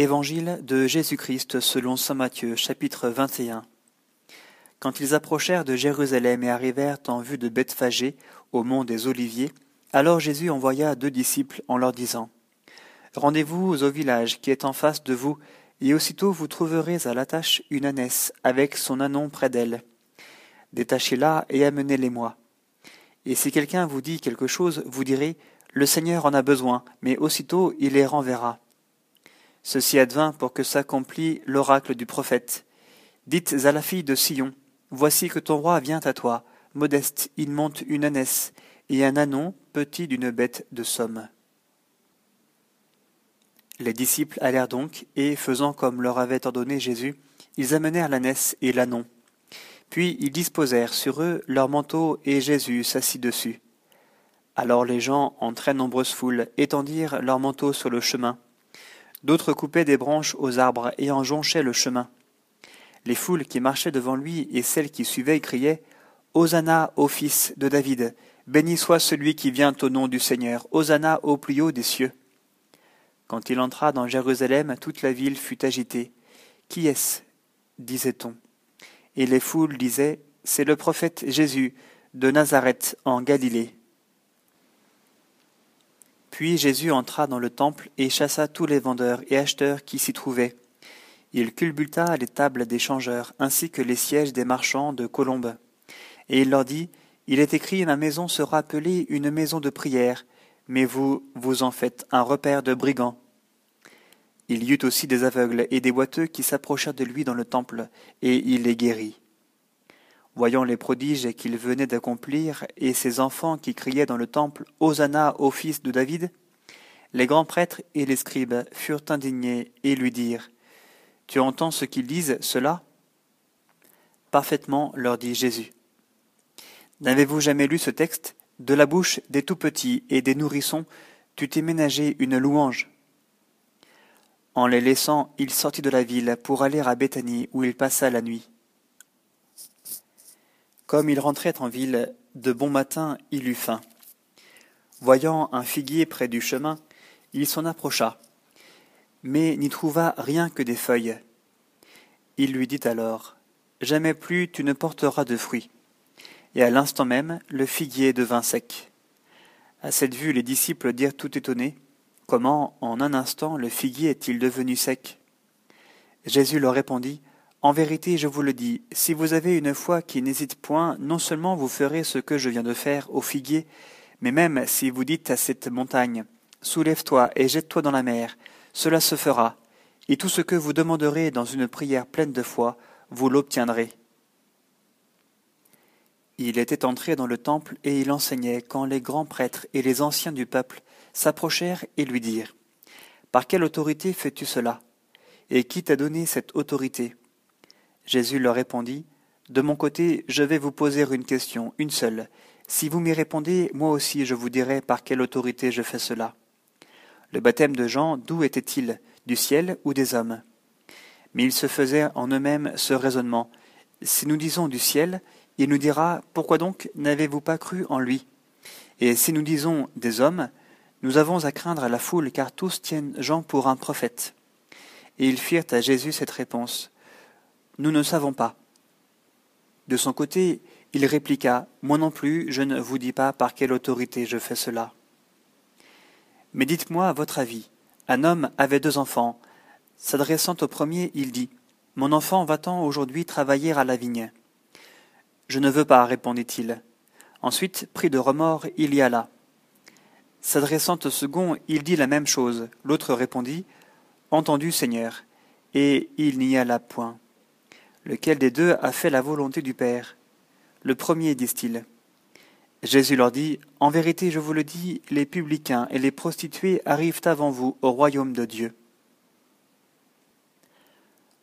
Évangile de Jésus-Christ selon saint Matthieu chapitre 21 Quand ils approchèrent de Jérusalem et arrivèrent en vue de Bethphagée, au mont des Oliviers, alors Jésus envoya deux disciples en leur disant Rendez-vous au village qui est en face de vous, et aussitôt vous trouverez à l'attache une ânesse avec son anon près d'elle. Détachez-la et amenez-les-moi. Et si quelqu'un vous dit quelque chose, vous direz Le Seigneur en a besoin, mais aussitôt il les renverra. Ceci advint pour que s'accomplît l'oracle du prophète. Dites à la fille de Sion, Voici que ton roi vient à toi, modeste, il monte une ânesse, et un anon petit d'une bête de somme. Les disciples allèrent donc, et, faisant comme leur avait ordonné Jésus, ils amenèrent l'ânesse et l'anon. Puis ils disposèrent sur eux leurs manteaux, et Jésus s'assit dessus. Alors les gens, en très nombreuses foules, étendirent leurs manteaux sur le chemin, D'autres coupaient des branches aux arbres et en jonchaient le chemin. Les foules qui marchaient devant lui et celles qui suivaient criaient Hosanna au fils de David, béni soit celui qui vient au nom du Seigneur, Hosanna au plus haut des cieux. Quand il entra dans Jérusalem, toute la ville fut agitée. Qui est-ce? disait-on. Et les foules disaient C'est le prophète Jésus de Nazareth en Galilée. Puis Jésus entra dans le temple et chassa tous les vendeurs et acheteurs qui s'y trouvaient. Il culbuta les tables des changeurs, ainsi que les sièges des marchands de colombes. Et il leur dit, Il est écrit, Ma maison sera appelée une maison de prière, mais vous, vous en faites un repère de brigands. Il y eut aussi des aveugles et des boiteux qui s'approchèrent de lui dans le temple, et il les guérit. Voyant les prodiges qu'il venait d'accomplir et ses enfants qui criaient dans le temple Hosanna au fils de David, les grands prêtres et les scribes furent indignés et lui dirent Tu entends ce qu'ils disent, cela Parfaitement, leur dit Jésus. N'avez-vous jamais lu ce texte? De la bouche des tout petits et des nourrissons, tu t'es ménagé une louange. En les laissant, il sortit de la ville pour aller à Béthanie où il passa la nuit. Comme il rentrait en ville, de bon matin il eut faim. Voyant un figuier près du chemin, il s'en approcha, mais n'y trouva rien que des feuilles. Il lui dit alors Jamais plus tu ne porteras de fruits. Et à l'instant même, le figuier devint sec. À cette vue, les disciples dirent tout étonnés Comment, en un instant, le figuier est-il devenu sec? Jésus leur répondit en vérité, je vous le dis, si vous avez une foi qui n'hésite point, non seulement vous ferez ce que je viens de faire au figuier, mais même si vous dites à cette montagne, Soulève-toi et jette-toi dans la mer, cela se fera, et tout ce que vous demanderez dans une prière pleine de foi, vous l'obtiendrez. Il était entré dans le temple et il enseignait quand les grands prêtres et les anciens du peuple s'approchèrent et lui dirent Par quelle autorité fais-tu cela? Et qui t'a donné cette autorité? Jésus leur répondit, De mon côté, je vais vous poser une question, une seule. Si vous m'y répondez, moi aussi je vous dirai par quelle autorité je fais cela. Le baptême de Jean, d'où était-il? Du ciel ou des hommes? Mais ils se faisaient en eux-mêmes ce raisonnement. Si nous disons du ciel, il nous dira Pourquoi donc n'avez-vous pas cru en lui? Et si nous disons des hommes, nous avons à craindre la foule, car tous tiennent Jean pour un prophète. Et ils firent à Jésus cette réponse. Nous ne savons pas. De son côté, il répliqua Moi non plus, je ne vous dis pas par quelle autorité je fais cela. Mais dites-moi votre avis. Un homme avait deux enfants. S'adressant au premier, il dit Mon enfant va-t-en aujourd'hui travailler à la vigne Je ne veux pas, répondit-il. Ensuite, pris de remords, il y alla. S'adressant au second, il dit la même chose. L'autre répondit Entendu, Seigneur. Et il n'y alla point. Lequel des deux a fait la volonté du Père Le premier, disent-ils. Jésus leur dit, En vérité, je vous le dis, les publicains et les prostituées arrivent avant vous au royaume de Dieu.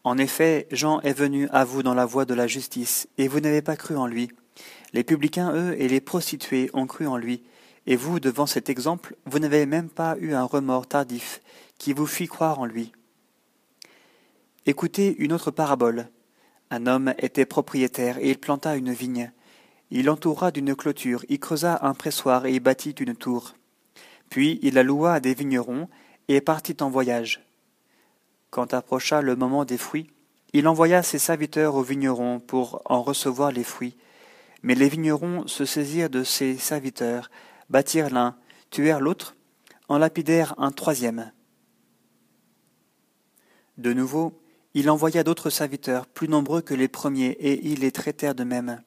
En effet, Jean est venu à vous dans la voie de la justice, et vous n'avez pas cru en lui. Les publicains, eux, et les prostituées ont cru en lui, et vous, devant cet exemple, vous n'avez même pas eu un remords tardif qui vous fit croire en lui. Écoutez une autre parabole. Un homme était propriétaire et il planta une vigne. Il l'entoura d'une clôture, y creusa un pressoir et y bâtit une tour. Puis il la loua à des vignerons et partit en voyage. Quand approcha le moment des fruits, il envoya ses serviteurs aux vignerons pour en recevoir les fruits. Mais les vignerons se saisirent de ses serviteurs, battirent l'un, tuèrent l'autre, en lapidèrent un troisième. De nouveau, il envoya d'autres serviteurs, plus nombreux que les premiers, et ils les traitèrent de même.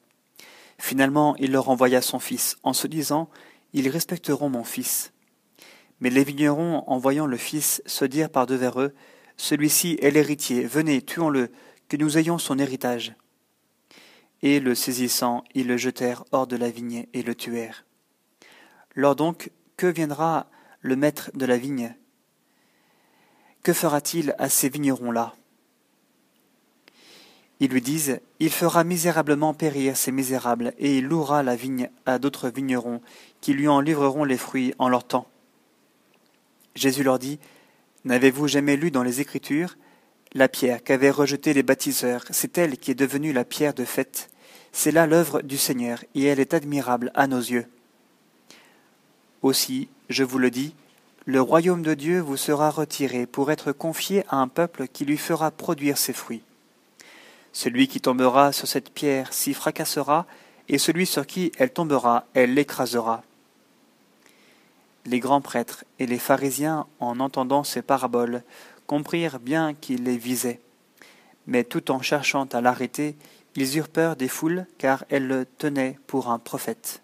Finalement, il leur envoya son fils, en se disant Ils respecteront mon fils. Mais les vignerons, en voyant le fils, se dirent par devers eux Celui-ci est l'héritier, venez, tuons-le, que nous ayons son héritage. Et le saisissant, ils le jetèrent hors de la vigne et le tuèrent. Lors donc, que viendra le maître de la vigne? Que fera-t-il à ces vignerons-là? Ils lui disent Il fera misérablement périr ces misérables, et il louera la vigne à d'autres vignerons, qui lui en livreront les fruits en leur temps. Jésus leur dit N'avez-vous jamais lu dans les Écritures La pierre qu'avaient rejetée les baptiseurs, c'est elle qui est devenue la pierre de fête. C'est là l'œuvre du Seigneur, et elle est admirable à nos yeux. Aussi, je vous le dis, le royaume de Dieu vous sera retiré pour être confié à un peuple qui lui fera produire ses fruits. Celui qui tombera sur cette pierre s'y fracassera, et celui sur qui elle tombera, elle l'écrasera. Les grands prêtres et les pharisiens, en entendant ces paraboles, comprirent bien qu'il les visait. Mais tout en cherchant à l'arrêter, ils eurent peur des foules, car elles le tenaient pour un prophète.